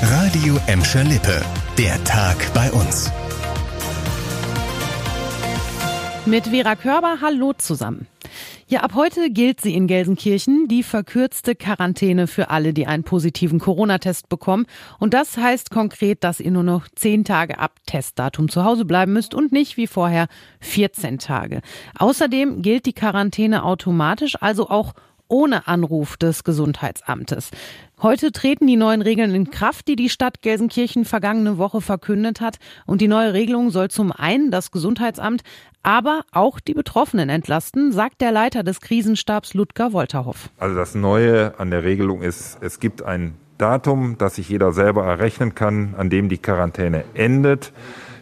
Radio Emscher Lippe. Der Tag bei uns. Mit Vera Körber, hallo zusammen. Ja, ab heute gilt sie in Gelsenkirchen, die verkürzte Quarantäne für alle, die einen positiven Corona-Test bekommen. Und das heißt konkret, dass ihr nur noch zehn Tage ab Testdatum zu Hause bleiben müsst und nicht wie vorher 14 Tage. Außerdem gilt die Quarantäne automatisch, also auch ohne Anruf des Gesundheitsamtes. Heute treten die neuen Regeln in Kraft, die die Stadt Gelsenkirchen vergangene Woche verkündet hat. Und die neue Regelung soll zum einen das Gesundheitsamt, aber auch die Betroffenen entlasten, sagt der Leiter des Krisenstabs Ludger Wolterhoff. Also das Neue an der Regelung ist, es gibt ein Datum, das sich jeder selber errechnen kann, an dem die Quarantäne endet,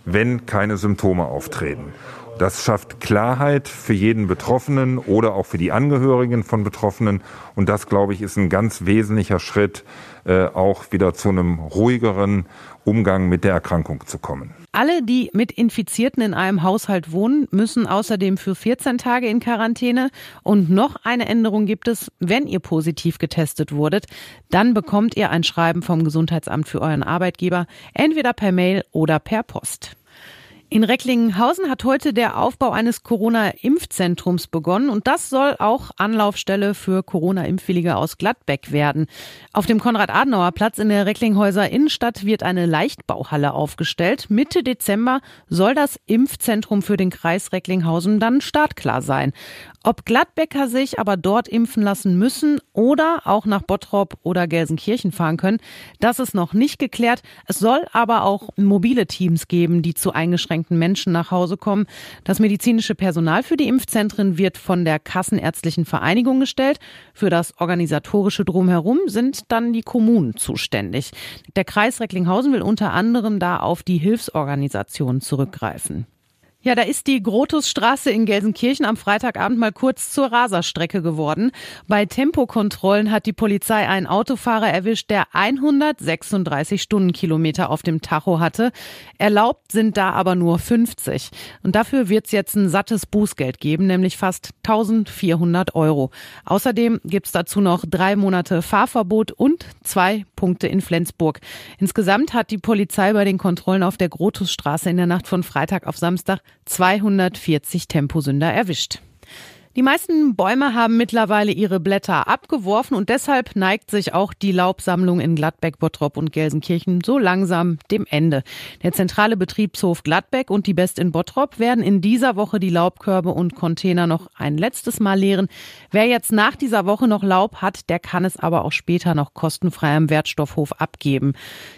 wenn keine Symptome auftreten. Das schafft Klarheit für jeden Betroffenen oder auch für die Angehörigen von Betroffenen. Und das, glaube ich, ist ein ganz wesentlicher Schritt, äh, auch wieder zu einem ruhigeren Umgang mit der Erkrankung zu kommen. Alle, die mit Infizierten in einem Haushalt wohnen, müssen außerdem für 14 Tage in Quarantäne. Und noch eine Änderung gibt es, wenn ihr positiv getestet wurdet, dann bekommt ihr ein Schreiben vom Gesundheitsamt für euren Arbeitgeber, entweder per Mail oder per Post. In Recklinghausen hat heute der Aufbau eines Corona-Impfzentrums begonnen und das soll auch Anlaufstelle für Corona-Impfwillige aus Gladbeck werden. Auf dem Konrad-Adenauer-Platz in der Recklinghäuser Innenstadt wird eine Leichtbauhalle aufgestellt. Mitte Dezember soll das Impfzentrum für den Kreis Recklinghausen dann startklar sein. Ob Gladbecker sich aber dort impfen lassen müssen oder auch nach Bottrop oder Gelsenkirchen fahren können, das ist noch nicht geklärt. Es soll aber auch mobile Teams geben, die zu eingeschränkten Menschen nach Hause kommen. Das medizinische Personal für die Impfzentren wird von der Kassenärztlichen Vereinigung gestellt. Für das organisatorische Drumherum sind dann die Kommunen zuständig. Der Kreis Recklinghausen will unter anderem da auf die Hilfsorganisationen zurückgreifen. Ja, da ist die Grotusstraße in Gelsenkirchen am Freitagabend mal kurz zur Raserstrecke geworden. Bei Tempokontrollen hat die Polizei einen Autofahrer erwischt, der 136 Stundenkilometer auf dem Tacho hatte. Erlaubt sind da aber nur 50. Und dafür wird es jetzt ein sattes Bußgeld geben, nämlich fast 1400 Euro. Außerdem gibt's dazu noch drei Monate Fahrverbot und zwei Punkte in Flensburg. Insgesamt hat die Polizei bei den Kontrollen auf der Grotusstraße in der Nacht von Freitag auf Samstag 240 Temposünder erwischt. Die meisten Bäume haben mittlerweile ihre Blätter abgeworfen und deshalb neigt sich auch die Laubsammlung in Gladbeck, Bottrop und Gelsenkirchen so langsam dem Ende. Der zentrale Betriebshof Gladbeck und die Best in Bottrop werden in dieser Woche die Laubkörbe und Container noch ein letztes Mal leeren. Wer jetzt nach dieser Woche noch Laub hat, der kann es aber auch später noch kostenfrei am Wertstoffhof abgeben.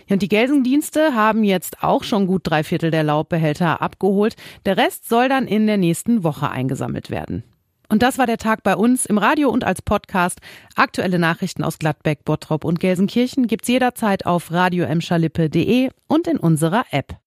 Und die Gelsendienste haben jetzt auch schon gut drei Viertel der Laubbehälter abgeholt. Der Rest soll dann in der nächsten Woche eingesammelt werden. Und das war der Tag bei uns im Radio und als Podcast. Aktuelle Nachrichten aus Gladbeck, Bottrop und Gelsenkirchen gibt's jederzeit auf radioemschalippe.de und in unserer App.